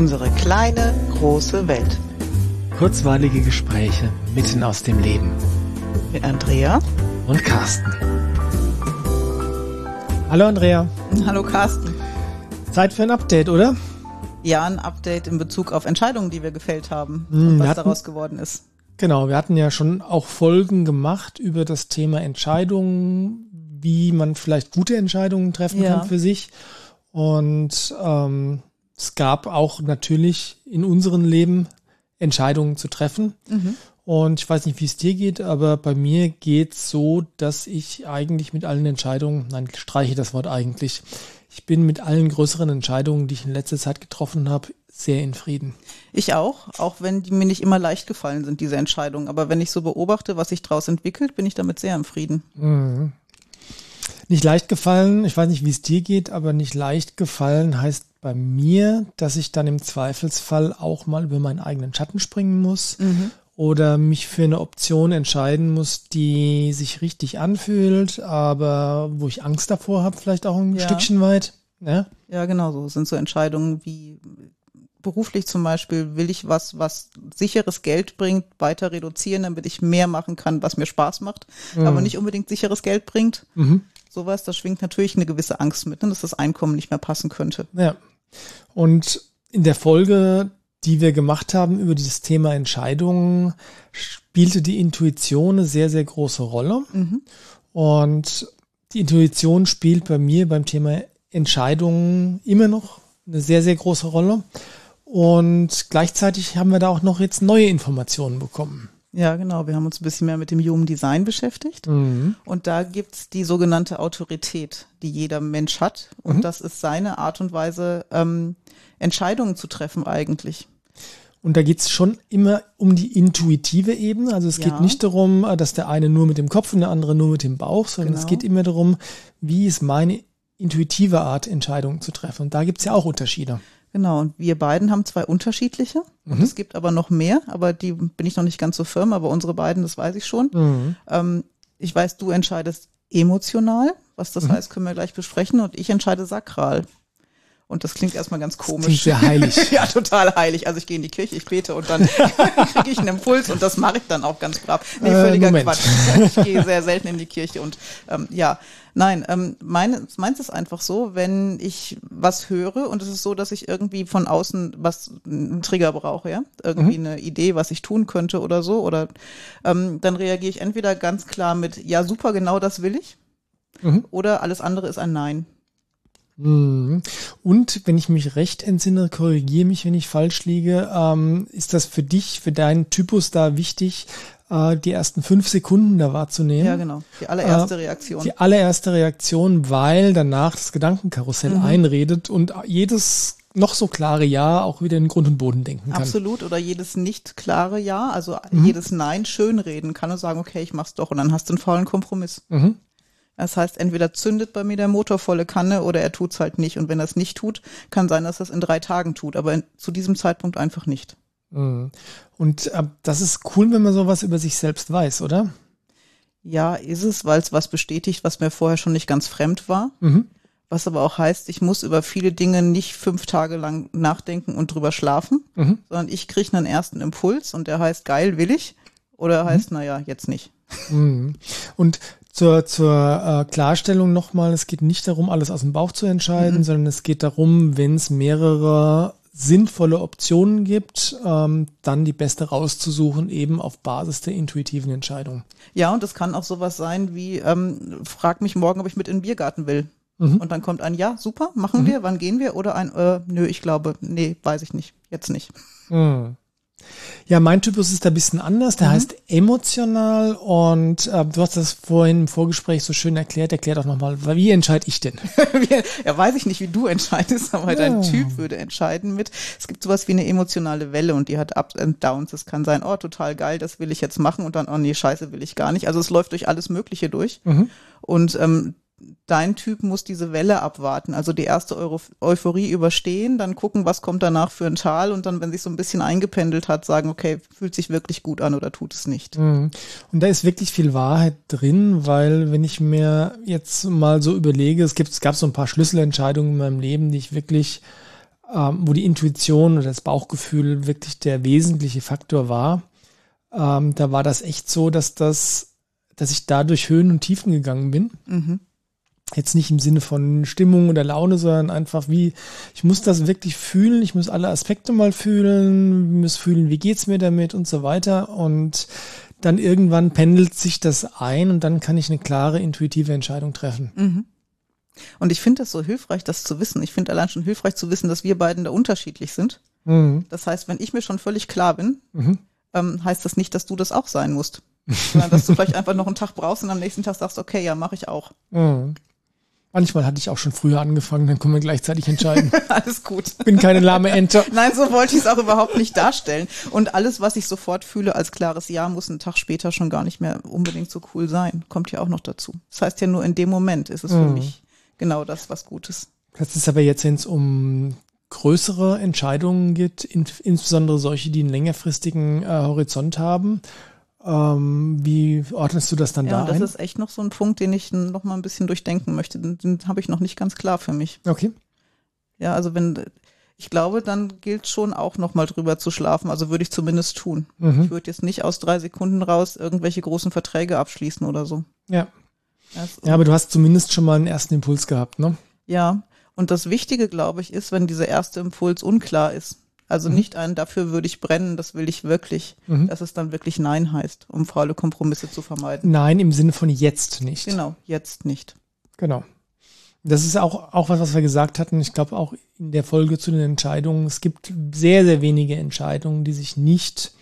Unsere kleine, große Welt. Kurzweilige Gespräche mitten aus dem Leben. Mit Andrea und Carsten. Hallo Andrea. Hallo Carsten. Zeit für ein Update, oder? Ja, ein Update in Bezug auf Entscheidungen, die wir gefällt haben hm, und was hatten, daraus geworden ist. Genau, wir hatten ja schon auch Folgen gemacht über das Thema Entscheidungen, wie man vielleicht gute Entscheidungen treffen ja. kann für sich. Und ähm, es gab auch natürlich in unserem Leben Entscheidungen zu treffen. Mhm. Und ich weiß nicht, wie es dir geht, aber bei mir geht es so, dass ich eigentlich mit allen Entscheidungen, nein, ich streiche das Wort eigentlich, ich bin mit allen größeren Entscheidungen, die ich in letzter Zeit getroffen habe, sehr in Frieden. Ich auch, auch wenn die mir nicht immer leicht gefallen sind, diese Entscheidungen. Aber wenn ich so beobachte, was sich daraus entwickelt, bin ich damit sehr im Frieden. Mhm. Nicht leicht gefallen, ich weiß nicht, wie es dir geht, aber nicht leicht gefallen heißt bei mir, dass ich dann im Zweifelsfall auch mal über meinen eigenen Schatten springen muss mhm. oder mich für eine Option entscheiden muss, die sich richtig anfühlt, aber wo ich Angst davor habe, vielleicht auch ein ja. Stückchen weit. Ja, ja genau so. sind so Entscheidungen wie beruflich zum Beispiel will ich was, was sicheres Geld bringt, weiter reduzieren, damit ich mehr machen kann, was mir Spaß macht, mhm. aber nicht unbedingt sicheres Geld bringt. Mhm. Sowas, da schwingt natürlich eine gewisse Angst mit, ne, dass das Einkommen nicht mehr passen könnte. Ja, und in der Folge, die wir gemacht haben über dieses Thema Entscheidungen, spielte die Intuition eine sehr, sehr große Rolle. Mhm. Und die Intuition spielt bei mir beim Thema Entscheidungen immer noch eine sehr, sehr große Rolle. Und gleichzeitig haben wir da auch noch jetzt neue Informationen bekommen. Ja, genau. Wir haben uns ein bisschen mehr mit dem Human Design beschäftigt. Mhm. Und da gibt's die sogenannte Autorität, die jeder Mensch hat. Und mhm. das ist seine Art und Weise, ähm, Entscheidungen zu treffen eigentlich. Und da geht's schon immer um die intuitive Ebene. Also es ja. geht nicht darum, dass der eine nur mit dem Kopf und der andere nur mit dem Bauch, sondern genau. es geht immer darum, wie ist meine intuitive Art, Entscheidungen zu treffen. Und da gibt's ja auch Unterschiede. Genau, und wir beiden haben zwei unterschiedliche. Mhm. Es gibt aber noch mehr, aber die bin ich noch nicht ganz so firm, aber unsere beiden, das weiß ich schon. Mhm. Ähm, ich weiß, du entscheidest emotional, was das mhm. heißt, können wir gleich besprechen, und ich entscheide sakral. Und das klingt erstmal ganz komisch. Klingt sehr heilig. ja, total heilig. Also ich gehe in die Kirche, ich bete und dann kriege ich einen Impuls und das mache ich dann auch ganz brav. Nee, äh, völliger äh, Quatsch. Ich gehe sehr selten in die Kirche und ähm, ja, nein, ähm, meine, meins ist einfach so, wenn ich was höre und es ist so, dass ich irgendwie von außen was, einen Trigger brauche, ja, irgendwie mhm. eine Idee, was ich tun könnte oder so, oder ähm, dann reagiere ich entweder ganz klar mit, ja, super, genau das will ich, mhm. oder alles andere ist ein Nein. Mhm. Und wenn ich mich recht entsinne, korrigiere mich, wenn ich falsch liege, ähm, ist das für dich, für deinen Typus da wichtig, äh, die ersten fünf Sekunden da wahrzunehmen? Ja, genau. Die allererste äh, Reaktion. Die allererste Reaktion, weil danach das Gedankenkarussell mhm. einredet und jedes noch so klare Ja auch wieder in Grund und Boden denken kann. Absolut. Oder jedes nicht klare Ja, also mhm. jedes Nein schönreden kann und sagen, okay, ich mach's doch und dann hast du einen faulen Kompromiss. Mhm. Das heißt, entweder zündet bei mir der Motor volle Kanne oder er tut's halt nicht. Und wenn er es nicht tut, kann sein, dass er es in drei Tagen tut, aber in, zu diesem Zeitpunkt einfach nicht. Mhm. Und äh, das ist cool, wenn man sowas über sich selbst weiß, oder? Ja, ist es, weil es was bestätigt, was mir vorher schon nicht ganz fremd war. Mhm. Was aber auch heißt, ich muss über viele Dinge nicht fünf Tage lang nachdenken und drüber schlafen, mhm. sondern ich kriege einen ersten Impuls und der heißt, geil, will ich. Oder heißt, mhm. naja, jetzt nicht. Mhm. Und zur, zur äh, Klarstellung nochmal, es geht nicht darum, alles aus dem Bauch zu entscheiden, mhm. sondern es geht darum, wenn es mehrere sinnvolle Optionen gibt, ähm, dann die beste rauszusuchen, eben auf Basis der intuitiven Entscheidung. Ja, und das kann auch sowas sein wie, ähm, frag mich morgen, ob ich mit in den Biergarten will. Mhm. Und dann kommt ein Ja, super, machen mhm. wir, wann gehen wir? Oder ein äh, Nö, ich glaube, nee, weiß ich nicht, jetzt nicht. Mhm. Ja, mein Typus ist da ein bisschen anders. Der mhm. heißt emotional und äh, du hast das vorhin im Vorgespräch so schön erklärt. Erklär doch nochmal, wie entscheide ich denn? ja, weiß ich nicht, wie du entscheidest, aber ja. dein Typ würde entscheiden mit. Es gibt sowas wie eine emotionale Welle und die hat Ups and Downs. Es kann sein, oh, total geil, das will ich jetzt machen und dann, oh nee, scheiße, will ich gar nicht. Also es läuft durch alles Mögliche durch. Mhm. Und ähm, dein Typ muss diese Welle abwarten, also die erste Euro Euphorie überstehen, dann gucken, was kommt danach für ein Tal und dann, wenn sich so ein bisschen eingependelt hat, sagen, okay, fühlt sich wirklich gut an oder tut es nicht. Mhm. Und da ist wirklich viel Wahrheit drin, weil wenn ich mir jetzt mal so überlege, es gibt, es gab so ein paar Schlüsselentscheidungen in meinem Leben, die ich wirklich ähm, wo die Intuition oder das Bauchgefühl wirklich der wesentliche Faktor war, ähm, da war das echt so, dass das, dass ich da durch Höhen und Tiefen gegangen bin. Mhm. Jetzt nicht im Sinne von Stimmung oder Laune, sondern einfach wie, ich muss das wirklich fühlen, ich muss alle Aspekte mal fühlen, muss fühlen, wie geht's mir damit und so weiter. Und dann irgendwann pendelt sich das ein und dann kann ich eine klare, intuitive Entscheidung treffen. Mhm. Und ich finde das so hilfreich, das zu wissen. Ich finde allein schon hilfreich zu wissen, dass wir beiden da unterschiedlich sind. Mhm. Das heißt, wenn ich mir schon völlig klar bin, mhm. ähm, heißt das nicht, dass du das auch sein musst. Sondern dass du vielleicht einfach noch einen Tag brauchst und am nächsten Tag sagst, okay, ja, mache ich auch. Mhm. Manchmal hatte ich auch schon früher angefangen, dann können wir gleichzeitig entscheiden. alles gut. Bin keine lahme Ente. Nein, so wollte ich es auch überhaupt nicht darstellen. Und alles, was ich sofort fühle als klares Ja, muss einen Tag später schon gar nicht mehr unbedingt so cool sein. Kommt ja auch noch dazu. Das heißt ja nur in dem Moment ist es mhm. für mich genau das, was Gutes. Das ist aber jetzt, wenn es um größere Entscheidungen geht, in, insbesondere solche, die einen längerfristigen äh, Horizont haben. Ähm, wie ordnest du das dann ja, da das ein? Das ist echt noch so ein Punkt, den ich noch mal ein bisschen durchdenken möchte. Den, den habe ich noch nicht ganz klar für mich. Okay. Ja, also wenn ich glaube, dann gilt schon auch noch mal drüber zu schlafen. Also würde ich zumindest tun. Mhm. Ich würde jetzt nicht aus drei Sekunden raus irgendwelche großen Verträge abschließen oder so. Ja. Ja, aber du hast zumindest schon mal einen ersten Impuls gehabt, ne? Ja. Und das Wichtige, glaube ich, ist, wenn dieser erste Impuls unklar ist. Also mhm. nicht ein, dafür würde ich brennen, das will ich wirklich, mhm. dass es dann wirklich Nein heißt, um faule Kompromisse zu vermeiden. Nein, im Sinne von jetzt nicht. Genau, jetzt nicht. Genau. Das ist auch, auch was, was wir gesagt hatten. Ich glaube auch in der Folge zu den Entscheidungen. Es gibt sehr, sehr wenige Entscheidungen, die sich nicht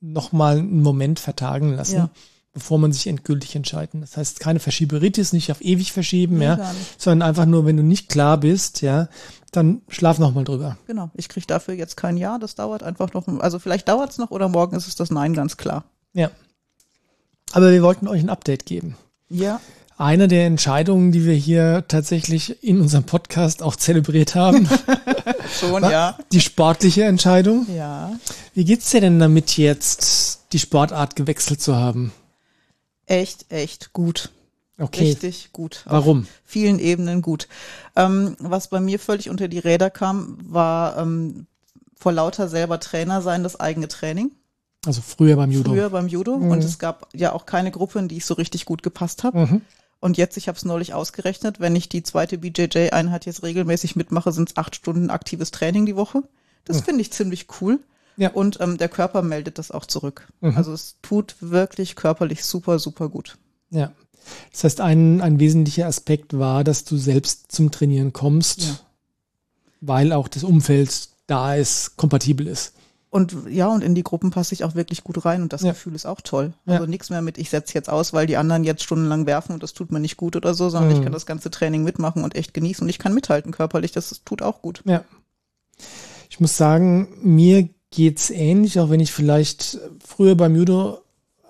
nochmal einen Moment vertagen lassen. Ja bevor man sich endgültig entscheiden. Das heißt, keine Verschieberitis, nicht auf ewig verschieben, nee, ja, sondern einfach nur, wenn du nicht klar bist, ja, dann schlaf noch mal drüber. Genau, ich kriege dafür jetzt kein Ja, das dauert einfach noch, also vielleicht dauert es noch oder morgen ist es das Nein ganz klar. Ja. Aber wir wollten euch ein Update geben. Ja. Eine der Entscheidungen, die wir hier tatsächlich in unserem Podcast auch zelebriert haben. Schon, ja. Die sportliche Entscheidung. Ja. Wie geht's dir denn damit jetzt, die Sportart gewechselt zu haben? echt, echt gut. Okay. Richtig gut. Warum? Vielen Ebenen gut. Ähm, was bei mir völlig unter die Räder kam, war ähm, vor lauter selber Trainer sein, das eigene Training. Also früher beim Judo. Früher beim Judo. Mhm. Und es gab ja auch keine Gruppe, in die ich so richtig gut gepasst habe. Mhm. Und jetzt, ich habe es neulich ausgerechnet, wenn ich die zweite BJJ-Einheit jetzt regelmäßig mitmache, sind es acht Stunden aktives Training die Woche. Das mhm. finde ich ziemlich cool. Ja. Und ähm, der Körper meldet das auch zurück. Mhm. Also es tut wirklich körperlich super, super gut. Ja. Das heißt, ein, ein wesentlicher Aspekt war, dass du selbst zum Trainieren kommst, ja. weil auch das Umfeld da ist, kompatibel ist. Und ja, und in die Gruppen passe ich auch wirklich gut rein und das ja. Gefühl ist auch toll. Also ja. nichts mehr mit, ich setze jetzt aus, weil die anderen jetzt stundenlang werfen und das tut mir nicht gut oder so, sondern mhm. ich kann das ganze Training mitmachen und echt genießen und ich kann mithalten körperlich, das tut auch gut. Ja. Ich muss sagen, mir geht's ähnlich, auch wenn ich vielleicht früher beim Judo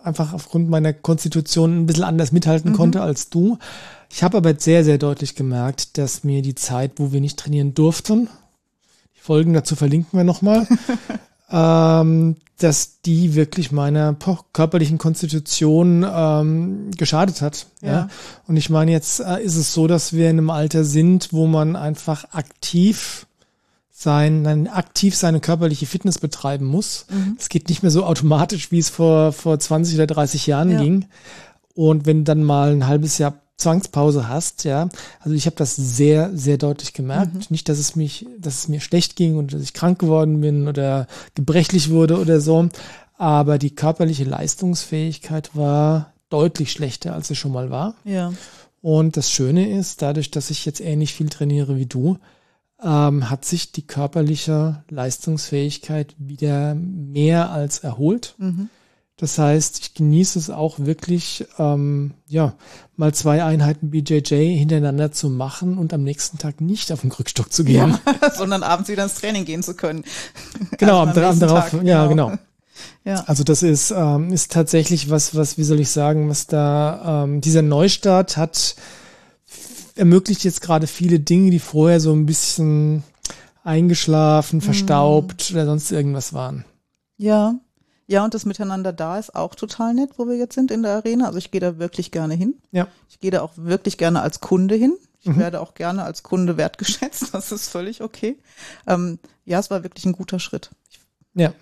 einfach aufgrund meiner Konstitution ein bisschen anders mithalten mhm. konnte als du. Ich habe aber sehr, sehr deutlich gemerkt, dass mir die Zeit, wo wir nicht trainieren durften, die Folgen dazu verlinken wir nochmal, ähm, dass die wirklich meiner körperlichen Konstitution ähm, geschadet hat. Ja. ja. Und ich meine, jetzt äh, ist es so, dass wir in einem Alter sind, wo man einfach aktiv sein, aktiv seine körperliche Fitness betreiben muss. Mhm. Es mhm. geht nicht mehr so automatisch, wie es vor, vor 20 oder 30 Jahren ja. ging. Und wenn du dann mal ein halbes Jahr Zwangspause hast, ja, also ich habe das sehr, sehr deutlich gemerkt. Mhm. Nicht, dass es mich, dass es mir schlecht ging und dass ich krank geworden bin oder gebrechlich wurde oder so, aber die körperliche Leistungsfähigkeit war deutlich schlechter, als sie schon mal war. Ja. Und das Schöne ist, dadurch, dass ich jetzt ähnlich viel trainiere wie du, ähm, hat sich die körperliche Leistungsfähigkeit wieder mehr als erholt. Mhm. Das heißt, ich genieße es auch wirklich, ähm, ja, mal zwei Einheiten BJJ hintereinander zu machen und am nächsten Tag nicht auf den Krückstock zu gehen. Ja, sondern abends wieder ins Training gehen zu können. Genau, also am, am darauf, Tag, ja, genau. genau. Ja. Also das ist, ähm, ist tatsächlich was, was, wie soll ich sagen, was da, ähm, dieser Neustart hat ermöglicht jetzt gerade viele Dinge, die vorher so ein bisschen eingeschlafen, mhm. verstaubt mm. oder sonst irgendwas waren. Ja. Ja, und das Miteinander da ist auch total nett, wo wir jetzt sind in der Arena. Also ich gehe da wirklich gerne hin. Ja. Ich gehe da auch wirklich gerne als Kunde hin. Ich mhm. werde auch gerne als Kunde wertgeschätzt. Das ist völlig okay. Ähm, ja, es war wirklich ein guter Schritt. Ja.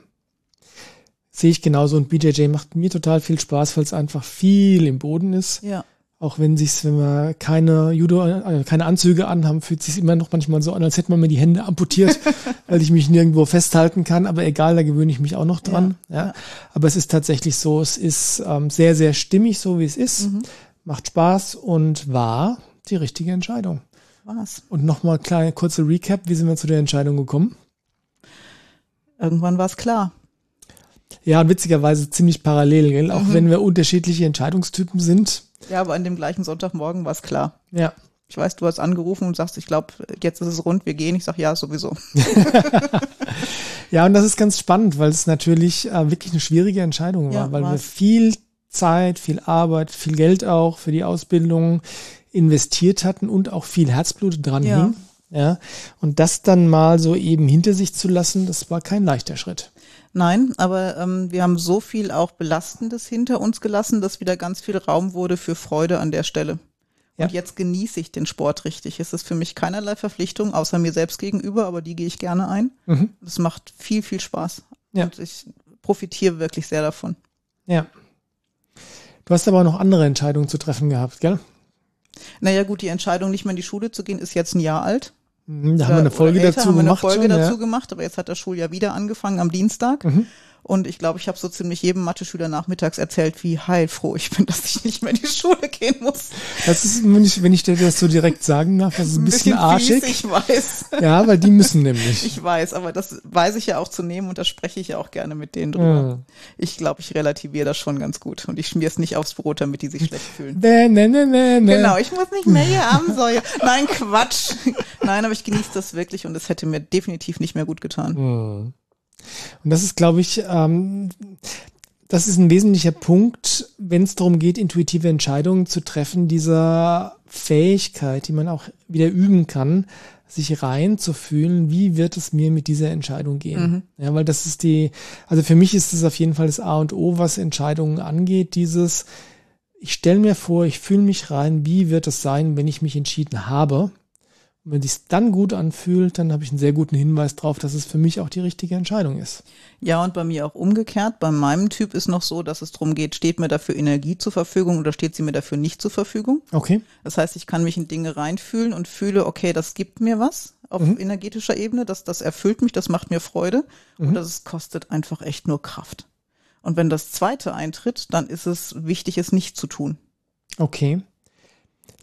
Sehe ich genauso. Und BJJ macht mir total viel Spaß, weil es einfach viel im Boden ist. Ja. Auch wenn sich's, wenn wir keine Judo, äh, keine Anzüge anhaben, fühlt sich immer noch manchmal so an, als hätte man mir die Hände amputiert, weil ich mich nirgendwo festhalten kann. Aber egal, da gewöhne ich mich auch noch dran. Ja, ja. Aber es ist tatsächlich so, es ist ähm, sehr, sehr stimmig, so wie es ist. Mhm. Macht Spaß und war die richtige Entscheidung. Was? Und nochmal kleine kurze Recap, wie sind wir zu der Entscheidung gekommen? Irgendwann war es klar. Ja, witzigerweise ziemlich parallel, gell? auch mhm. wenn wir unterschiedliche Entscheidungstypen sind ja, aber an dem gleichen Sonntagmorgen war es klar. Ja. Ich weiß, du hast angerufen und sagst, ich glaube, jetzt ist es rund, wir gehen. Ich sag ja, sowieso. ja, und das ist ganz spannend, weil es natürlich äh, wirklich eine schwierige Entscheidung war, ja, weil wir viel Zeit, viel Arbeit, viel Geld auch für die Ausbildung investiert hatten und auch viel Herzblut dran ja. hing. Ja, und das dann mal so eben hinter sich zu lassen, das war kein leichter Schritt. Nein, aber ähm, wir haben so viel auch Belastendes hinter uns gelassen, dass wieder ganz viel Raum wurde für Freude an der Stelle. Ja. Und jetzt genieße ich den Sport richtig. Es ist für mich keinerlei Verpflichtung, außer mir selbst gegenüber, aber die gehe ich gerne ein. Mhm. Es macht viel, viel Spaß. Ja. Und ich profitiere wirklich sehr davon. Ja. Du hast aber auch noch andere Entscheidungen zu treffen gehabt, gell? Naja, gut, die Entscheidung, nicht mehr in die Schule zu gehen, ist jetzt ein Jahr alt. Da haben wir eine Folge dazu haben wir eine Folge schon, dazu ja. gemacht, aber jetzt hat das Schuljahr wieder angefangen am Dienstag. Mhm. Und ich glaube, ich habe so ziemlich jedem Mathe-Schüler nachmittags erzählt, wie heilfroh ich bin, dass ich nicht mehr in die Schule gehen muss. Das ist, wenn ich, wenn ich dir das so direkt sagen darf, das ist ein, ein bisschen, bisschen arschig. Fies, ich weiß. Ja, weil die müssen nämlich. Ich weiß, aber das weiß ich ja auch zu nehmen und da spreche ich ja auch gerne mit denen drüber. Mhm. Ich glaube, ich relativiere das schon ganz gut und ich schmier es nicht aufs Brot, damit die sich schlecht fühlen. Nee, nee, nee, nee, nee. Genau, ich muss nicht mehr hier Armsäue. Nein, Quatsch. Nein, aber ich genieße das wirklich und es hätte mir definitiv nicht mehr gut getan. Mhm. Und das ist, glaube ich, ähm, das ist ein wesentlicher Punkt, wenn es darum geht, intuitive Entscheidungen zu treffen, dieser Fähigkeit, die man auch wieder üben kann, sich reinzufühlen, wie wird es mir mit dieser Entscheidung gehen. Mhm. Ja, weil das ist die, also für mich ist es auf jeden Fall das A und O, was Entscheidungen angeht, dieses, ich stelle mir vor, ich fühle mich rein, wie wird es sein, wenn ich mich entschieden habe. Und wenn sich dann gut anfühlt, dann habe ich einen sehr guten Hinweis darauf, dass es für mich auch die richtige Entscheidung ist. Ja, und bei mir auch umgekehrt. Bei meinem Typ ist noch so, dass es darum geht, steht mir dafür Energie zur Verfügung oder steht sie mir dafür nicht zur Verfügung. Okay. Das heißt, ich kann mich in Dinge reinfühlen und fühle, okay, das gibt mir was auf mhm. energetischer Ebene, das, das erfüllt mich, das macht mir Freude mhm. und das kostet einfach echt nur Kraft. Und wenn das zweite eintritt, dann ist es wichtig, es nicht zu tun. Okay.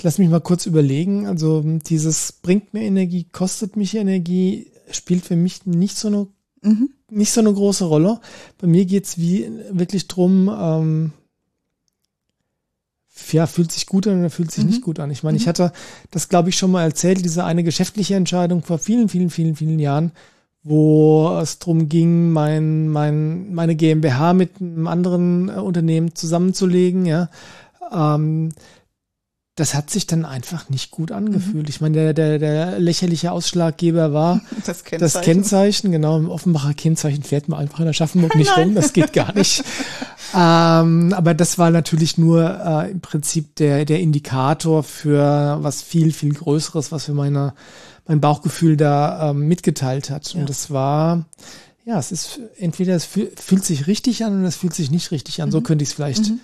Lass mich mal kurz überlegen. Also dieses bringt mir Energie, kostet mich Energie, spielt für mich nicht so eine, mhm. nicht so eine große Rolle. Bei mir geht's wie wirklich drum, ähm, ja, fühlt sich gut an oder fühlt sich mhm. nicht gut an. Ich meine, mhm. ich hatte das, glaube ich, schon mal erzählt, diese eine geschäftliche Entscheidung vor vielen, vielen, vielen, vielen Jahren, wo es drum ging, mein, mein, meine GmbH mit einem anderen äh, Unternehmen zusammenzulegen, ja. Ähm, das hat sich dann einfach nicht gut angefühlt. Mhm. Ich meine, der, der, der lächerliche Ausschlaggeber war das Kennzeichen. das Kennzeichen. Genau, im Offenbacher Kennzeichen fährt man einfach in der Schaffenburg nicht rum. Das geht gar nicht. ähm, aber das war natürlich nur äh, im Prinzip der, der Indikator für was viel, viel Größeres, was für meine, mein Bauchgefühl da ähm, mitgeteilt hat. Ja. Und das war, ja, es ist entweder es fühlt sich richtig an oder es fühlt sich nicht richtig an. Mhm. So könnte ich es vielleicht mhm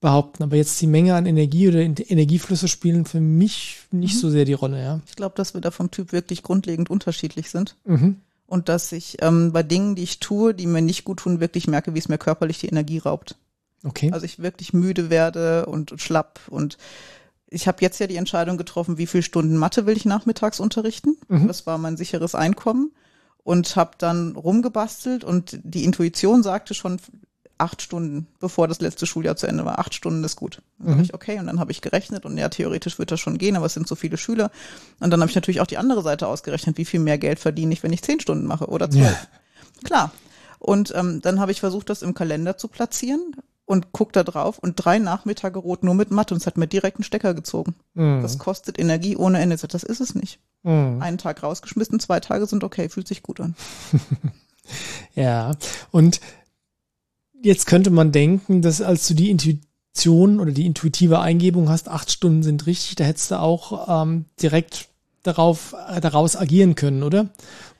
behaupten. Aber jetzt die Menge an Energie oder Energieflüsse spielen für mich nicht mhm. so sehr die Rolle, ja. Ich glaube, dass wir da vom Typ wirklich grundlegend unterschiedlich sind. Mhm. Und dass ich ähm, bei Dingen, die ich tue, die mir nicht gut tun, wirklich merke, wie es mir körperlich die Energie raubt. Okay. Also ich wirklich müde werde und schlapp und ich habe jetzt ja die Entscheidung getroffen, wie viele Stunden Mathe will ich nachmittags unterrichten. Mhm. Das war mein sicheres Einkommen und habe dann rumgebastelt und die Intuition sagte schon, acht Stunden, bevor das letzte Schuljahr zu Ende war. Acht Stunden ist gut. Dann mhm. ich, okay, und dann habe ich gerechnet und ja, theoretisch wird das schon gehen, aber es sind so viele Schüler. Und dann habe ich natürlich auch die andere Seite ausgerechnet, wie viel mehr Geld verdiene ich, wenn ich zehn Stunden mache oder zwölf. Ja. Klar. Und ähm, dann habe ich versucht, das im Kalender zu platzieren und guck da drauf und drei Nachmittage rot nur mit Mathe und es hat mir direkt einen Stecker gezogen. Mhm. Das kostet Energie ohne Ende. Das ist es nicht. Mhm. Einen Tag rausgeschmissen, zwei Tage sind okay, fühlt sich gut an. ja, und Jetzt könnte man denken, dass als du die Intuition oder die intuitive Eingebung hast, acht Stunden sind richtig, da hättest du auch ähm, direkt darauf, äh, daraus agieren können, oder?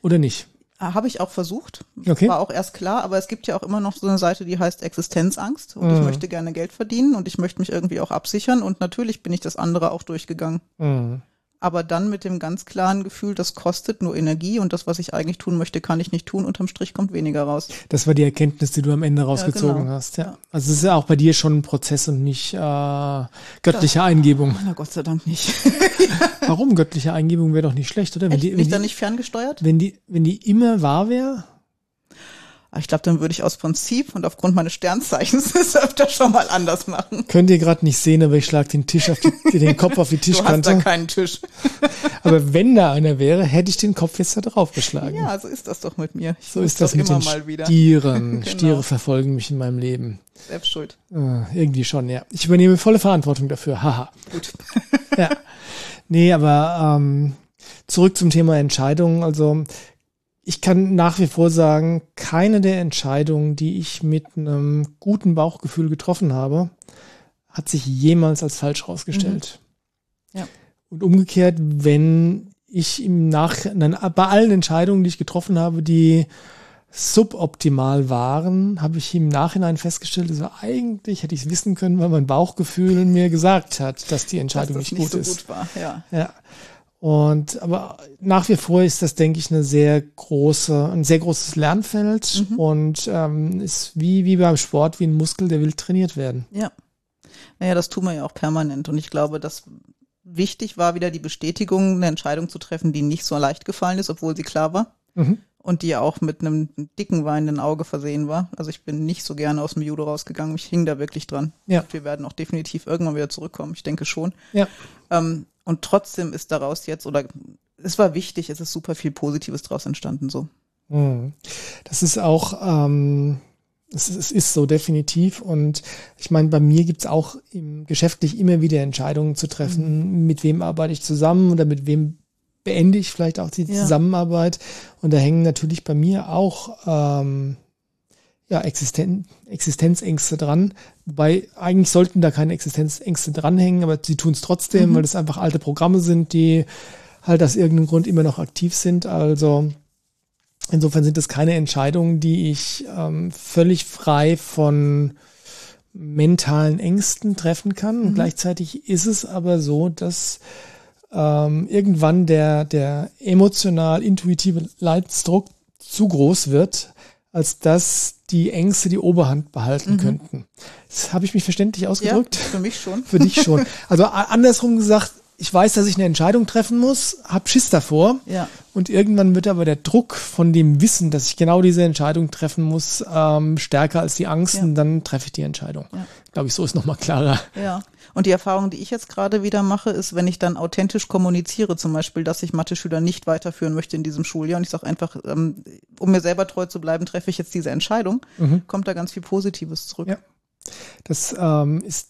Oder nicht? Ah, Habe ich auch versucht. Okay. War auch erst klar, aber es gibt ja auch immer noch so eine Seite, die heißt Existenzangst und ich Mhm. möchte gerne Geld verdienen und ich möchte mich irgendwie auch absichern und natürlich bin ich das andere auch durchgegangen. Mhm. Aber dann mit dem ganz klaren Gefühl, das kostet nur Energie und das, was ich eigentlich tun möchte, kann ich nicht tun. Unterm Strich kommt weniger raus. Das war die Erkenntnis, die du am Ende rausgezogen genau. hast. Ja. Ja. Also es ist ja auch bei dir schon ein Prozess und nicht äh, göttliche Eingebung. Na Gott sei Dank nicht. Warum? Göttliche Eingebung wäre doch nicht schlecht, oder? Wenn Echt, die, wenn ich da die, nicht ferngesteuert? wenn die, wenn die immer wahr wäre, Ich glaube, dann würde ich aus Prinzip und aufgrund meines Sternzeichens es öfter schon mal anders machen. könnt ihr gerade nicht sehen, aber ich schlag den Tisch auf die, den Kopf auf die Du hast da Tischkante. keinen Tisch. Aber wenn da einer wäre, hätte ich den Kopf jetzt da drauf geschlagen. Ja, so ist das doch mit mir. Ich so ist das mit immer den mal wieder. Stieren. Genau. Stiere verfolgen mich in meinem Leben. Selbst schuld. Äh, irgendwie schon, ja. Ich übernehme volle Verantwortung dafür. Haha. Gut. ja. Nee, aber ähm, zurück zum Thema Entscheidungen. Also ich kann nach wie vor sagen, keine der Entscheidungen, die ich mit einem guten Bauchgefühl getroffen habe, hat sich jemals als falsch rausgestellt. Ja. Und umgekehrt, wenn ich im Nachhinein, bei allen Entscheidungen, die ich getroffen habe, die suboptimal waren, habe ich im Nachhinein festgestellt, also eigentlich hätte ich es wissen können, weil mein Bauchgefühl mir gesagt hat, dass die Dass Entscheidung das nicht, nicht gut so ist. gut war. Ja. Ja. Und aber nach wie vor ist das, denke ich, eine sehr große, ein sehr großes Lernfeld Mhm. und ähm, ist wie, wie beim Sport, wie ein Muskel, der will trainiert werden. Ja. Naja, das tun wir ja auch permanent. Und ich glaube, dass wichtig war wieder die Bestätigung, eine Entscheidung zu treffen, die nicht so leicht gefallen ist, obwohl sie klar war. Mhm. Und die auch mit einem dicken weinenden Auge versehen war. Also ich bin nicht so gerne aus dem Judo rausgegangen. Ich hing da wirklich dran. Ja. Wir werden auch definitiv irgendwann wieder zurückkommen. Ich denke schon. Ja. Ähm, und trotzdem ist daraus jetzt, oder es war wichtig, es ist super viel Positives draus entstanden, so. Mhm. Das ist auch, ähm, es, ist- es ist so definitiv. Und ich meine, bei mir gibt's auch im geschäftlich immer wieder Entscheidungen zu treffen, mit wem arbeite ich zusammen oder mit wem beende ich vielleicht auch die Ja. Zusammenarbeit. Und da hängen natürlich bei mir auch ähm, ja, Existen Existenzängste dran. Wobei eigentlich sollten da keine Existenzängste dranhängen, aber sie tun es trotzdem, Mhm. weil das einfach alte Programme sind, die halt aus irgendeinem Grund immer noch aktiv sind. Also insofern sind das keine Entscheidungen, die ich ähm, völlig frei von mentalen Ängsten treffen kann. Und Mhm. gleichzeitig ist es aber so, dass ähm, irgendwann der, der emotional intuitive Leidensdruck zu groß wird, als dass die Ängste die Oberhand behalten Mhm. könnten. Das habe ich mich verständlich ausgedrückt. Ja, für mich schon. Für dich schon. Also andersrum gesagt, ich weiß, dass ich eine Entscheidung treffen muss, hab Schiss davor. Ja. Und irgendwann wird aber der Druck von dem Wissen, dass ich genau diese Entscheidung treffen muss, ähm, stärker als die Angst Ja. und dann treffe ich die Entscheidung. Ja. Glaube ich, so ist nochmal klarer. Ja. Und die Erfahrung, die ich jetzt gerade wieder mache, ist, wenn ich dann authentisch kommuniziere, zum Beispiel, dass ich Mathe-Schüler nicht weiterführen möchte in diesem Schuljahr und ich sage einfach, ähm, um mir selber treu zu bleiben, treffe ich jetzt diese Entscheidung, Mhm. kommt da ganz viel Positives zurück. Ja. Das ähm, ist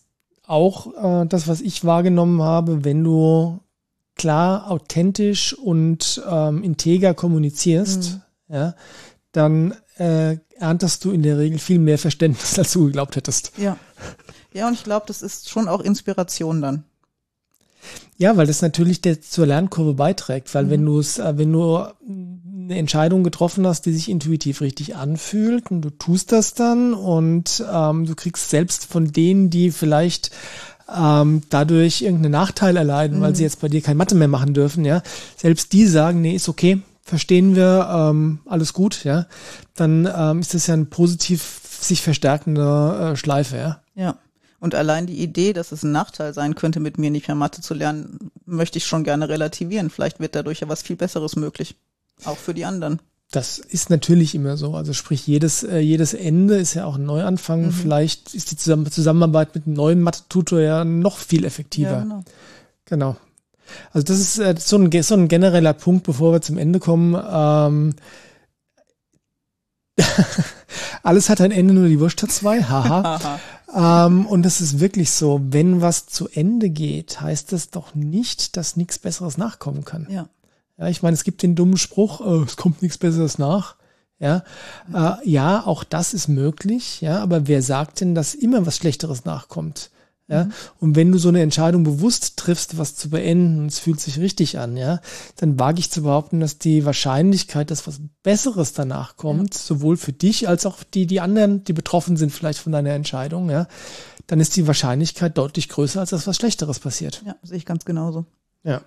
auch äh, das, was ich wahrgenommen habe, wenn du klar, authentisch und ähm, integer kommunizierst, Mhm. ja, dann äh, erntest du in der Regel viel mehr Verständnis, als du geglaubt hättest. Ja. Ja, und ich glaube, das ist schon auch Inspiration dann. Ja, weil das natürlich der, zur Lernkurve beiträgt, weil Mhm. wenn du es, äh, wenn du eine Entscheidung getroffen hast, die sich intuitiv richtig anfühlt und du tust das dann und ähm, du kriegst selbst von denen, die vielleicht ähm, dadurch irgendeinen Nachteil erleiden, weil Mhm. sie jetzt bei dir kein Mathe mehr machen dürfen, ja, selbst die sagen, nee, ist okay, verstehen wir, ähm, alles gut, ja, dann ähm, ist das ja eine positiv sich verstärkende äh, Schleife, ja. Ja. Und allein die Idee, dass es ein Nachteil sein könnte, mit mir nicht mehr Mathe zu lernen, möchte ich schon gerne relativieren. Vielleicht wird dadurch ja was viel Besseres möglich. Auch für die anderen. Das ist natürlich immer so. Also sprich, jedes, äh, jedes Ende ist ja auch ein Neuanfang. Mhm. Vielleicht ist die Zusammen Zusammenarbeit mit einem neuen Mathe-Tutor ja noch viel effektiver. Ja, genau. Genau. Also das ist äh, so, ein, so ein genereller Punkt, bevor wir zum Ende kommen. Ähm, alles hat ein Ende, nur die Wurst hat zwei. Haha. Aha. ähm, und das ist wirklich so. Wenn was zu Ende geht, heißt das doch nicht, dass nichts Besseres nachkommen kann. Ja. Ja, ich meine, es gibt den dummen Spruch, äh, es kommt nichts Besseres nach. Ja, äh, ja, auch das ist möglich. Ja, aber wer sagt denn, dass immer was Schlechteres nachkommt? Ja, mhm. und wenn du so eine Entscheidung bewusst triffst, was zu beenden, es fühlt sich richtig an, ja, dann wage ich zu behaupten, dass die Wahrscheinlichkeit, dass was Besseres danach kommt, ja. sowohl für dich als auch die, die anderen, die betroffen sind vielleicht von deiner Entscheidung, ja, dann ist die Wahrscheinlichkeit deutlich größer, als dass was Schlechteres passiert. Ja, sehe ich ganz genauso. Ja.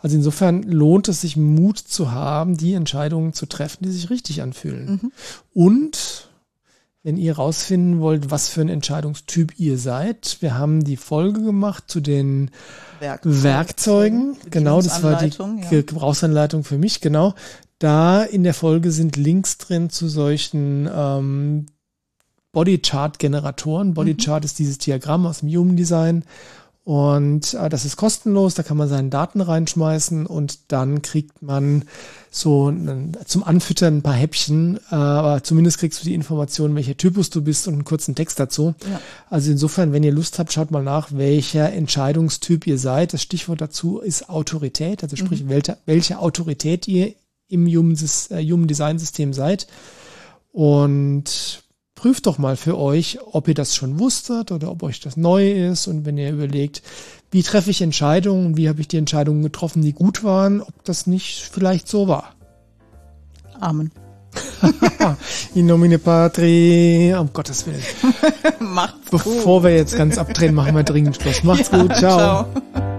Also insofern lohnt es sich Mut zu haben, die Entscheidungen zu treffen, die sich richtig anfühlen. Mhm. Und wenn ihr rausfinden wollt, was für ein Entscheidungstyp ihr seid. Wir haben die Folge gemacht zu den Werkzeug. Werkzeugen. Genau, das war die ja. Gebrauchsanleitung für mich, genau. Da in der Folge sind Links drin zu solchen ähm, Bodychart-Generatoren. Bodychart mhm. ist dieses Diagramm aus dem Human Design und äh, das ist kostenlos, da kann man seine Daten reinschmeißen und dann kriegt man so einen, zum Anfüttern ein paar Häppchen, äh, aber zumindest kriegst du die Information, welcher Typus du bist und einen kurzen Text dazu. Ja. Also insofern, wenn ihr Lust habt, schaut mal nach, welcher Entscheidungstyp ihr seid. Das Stichwort dazu ist Autorität, also sprich, mhm. welche, welche Autorität ihr im Human, äh, Human Design System seid. Und prüft doch mal für euch, ob ihr das schon wusstet oder ob euch das neu ist. Und wenn ihr überlegt, wie treffe ich Entscheidungen, wie habe ich die Entscheidungen getroffen, die gut waren, ob das nicht vielleicht so war. Amen. In nomine Patri, um Gottes Willen. Macht's Bevor gut. wir jetzt ganz abdrehen, machen wir dringend Schluss. Macht's ja, gut, ciao. ciao.